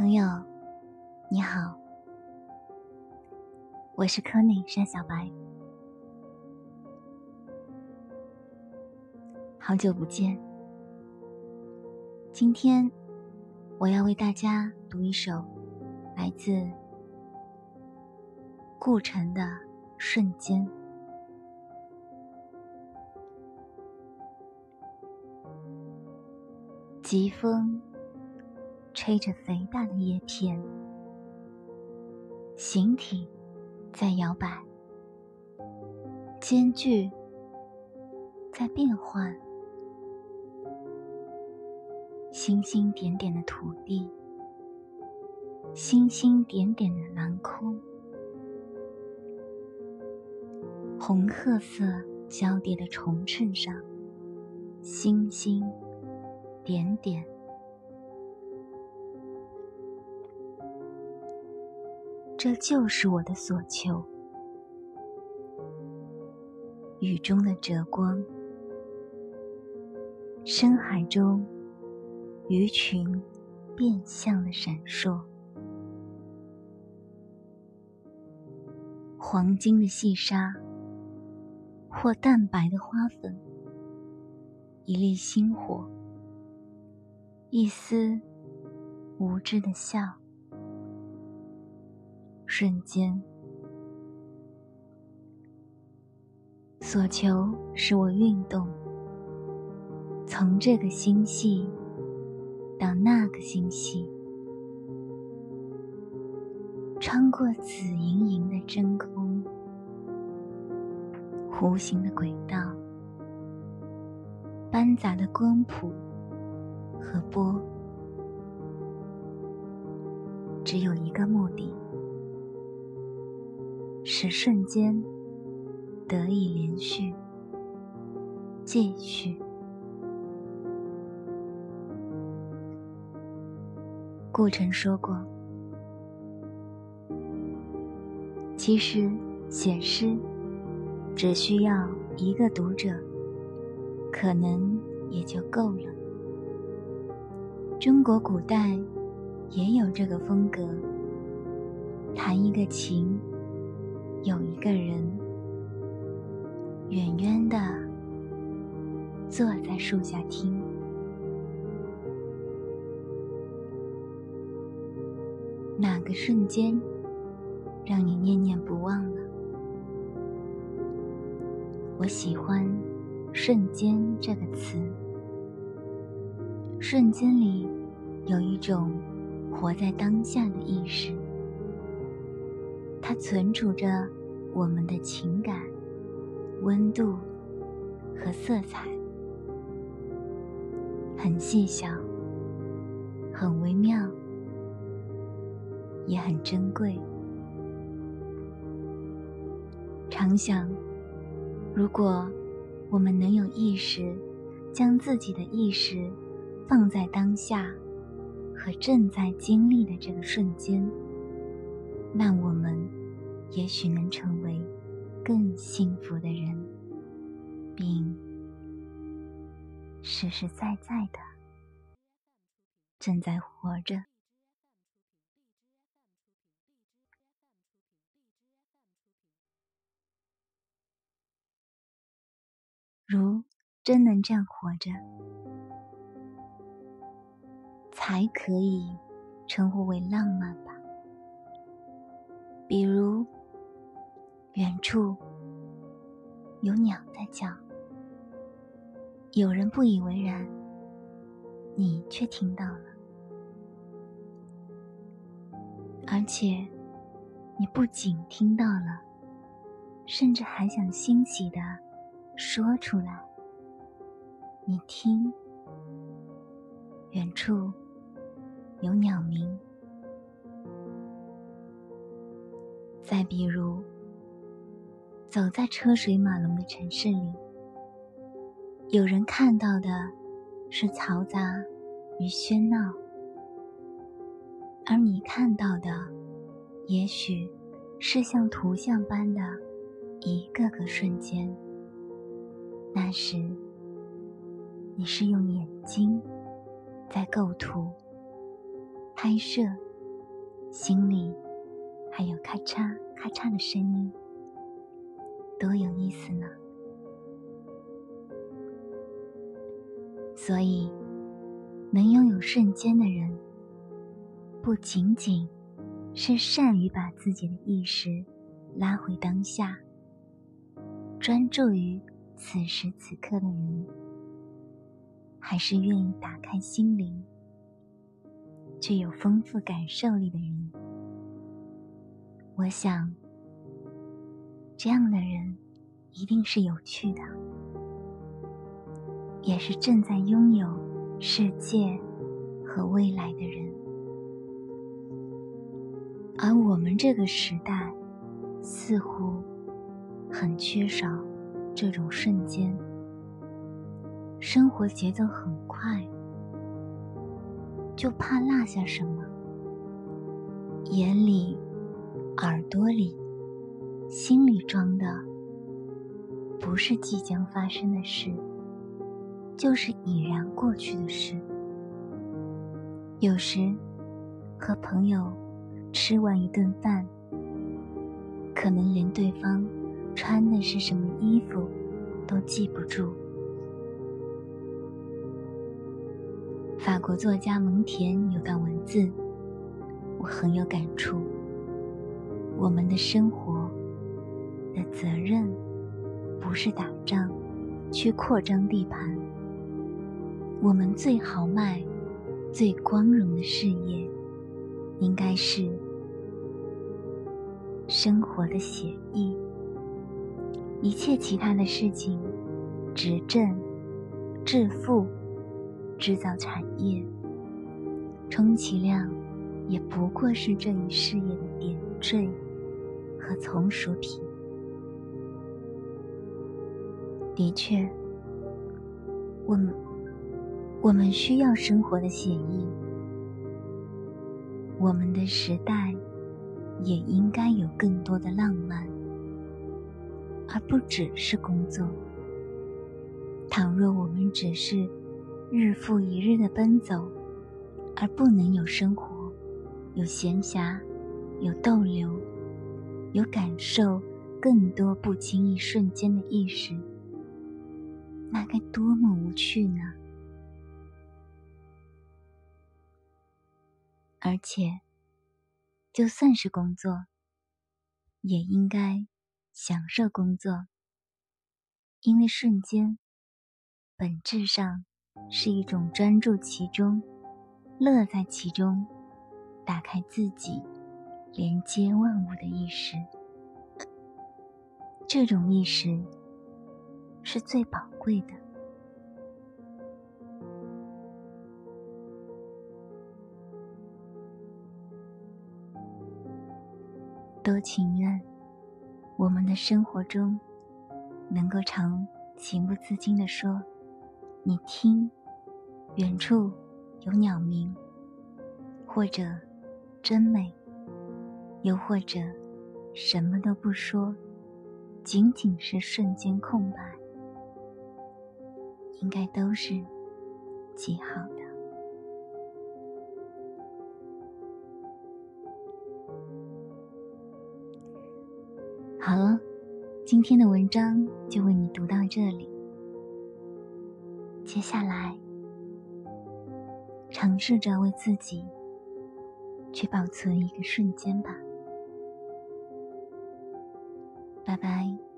朋友，你好，我是柯内山小白，好久不见。今天我要为大家读一首来自顾城的《瞬间》。疾风吹着肥大的叶片，形体在摇摆，间距在变换，星星点点的土地，星星点点的蓝空，红褐色交叠的重衬上，星星。点点，这就是我的所求。雨中的折光，深海中鱼群变相的闪烁，黄金的细沙，或淡白的花粉，一粒星火。一丝无知的笑，瞬间，所求使我运动，从这个星系到那个星系，穿过紫莹莹的真空，弧形的轨道，斑杂的光谱。和波，只有一个目的，使瞬间得以连续、继续。顾城说过：“其实写诗只需要一个读者，可能也就够了。”中国古代也有这个风格，弹一个琴，有一个人远远的坐在树下听。哪个瞬间让你念念不忘了？我喜欢“瞬间”这个词。瞬间里，有一种活在当下的意识，它存储着我们的情感、温度和色彩，很细小，很微妙，也很珍贵。常想，如果我们能有意识，将自己的意识。放在当下和正在经历的这个瞬间，那我们也许能成为更幸福的人，并实实在在的正在活着。如真能这样活着。才可以称呼为浪漫吧。比如，远处有鸟在叫，有人不以为然，你却听到了，而且你不仅听到了，甚至还想欣喜的说出来。你听，远处。有鸟鸣。再比如，走在车水马龙的城市里，有人看到的是嘈杂与喧闹，而你看到的，也许是像图像般的一个个瞬间。那时，你是用眼睛在构图。拍摄心里还有咔嚓咔嚓的声音，多有意思呢！所以，能拥有瞬间的人，不仅仅是善于把自己的意识拉回当下，专注于此时此刻的人，还是愿意打开心灵。具有丰富感受力的人，我想，这样的人一定是有趣的，也是正在拥有世界和未来的人。而我们这个时代，似乎很缺少这种瞬间，生活节奏很快。就怕落下什么，眼里、耳朵里、心里装的，不是即将发生的事，就是已然过去的事。有时和朋友吃完一顿饭，可能连对方穿的是什么衣服都记不住。法国作家蒙田有段文字，我很有感触。我们的生活的责任，不是打仗，去扩张地盘。我们最豪迈、最光荣的事业，应该是生活的写意。一切其他的事情，执政、致富。制造产业，充其量也不过是这一事业的点缀和从属品。的确，我们我们需要生活的写意，我们的时代也应该有更多的浪漫，而不只是工作。倘若我们只是……日复一日的奔走，而不能有生活、有闲暇、有逗留、有感受更多不经意瞬间的意识，那该多么无趣呢？而且，就算是工作，也应该享受工作，因为瞬间本质上。是一种专注其中、乐在其中、打开自己、连接万物的意识。这种意识是最宝贵的。都情愿我们的生活中能够常情不自禁地说。你听，远处有鸟鸣，或者真美，又或者什么都不说，仅仅是瞬间空白，应该都是极好的。好了，今天的文章就为你读到这里。接下来，尝试着为自己去保存一个瞬间吧。拜拜。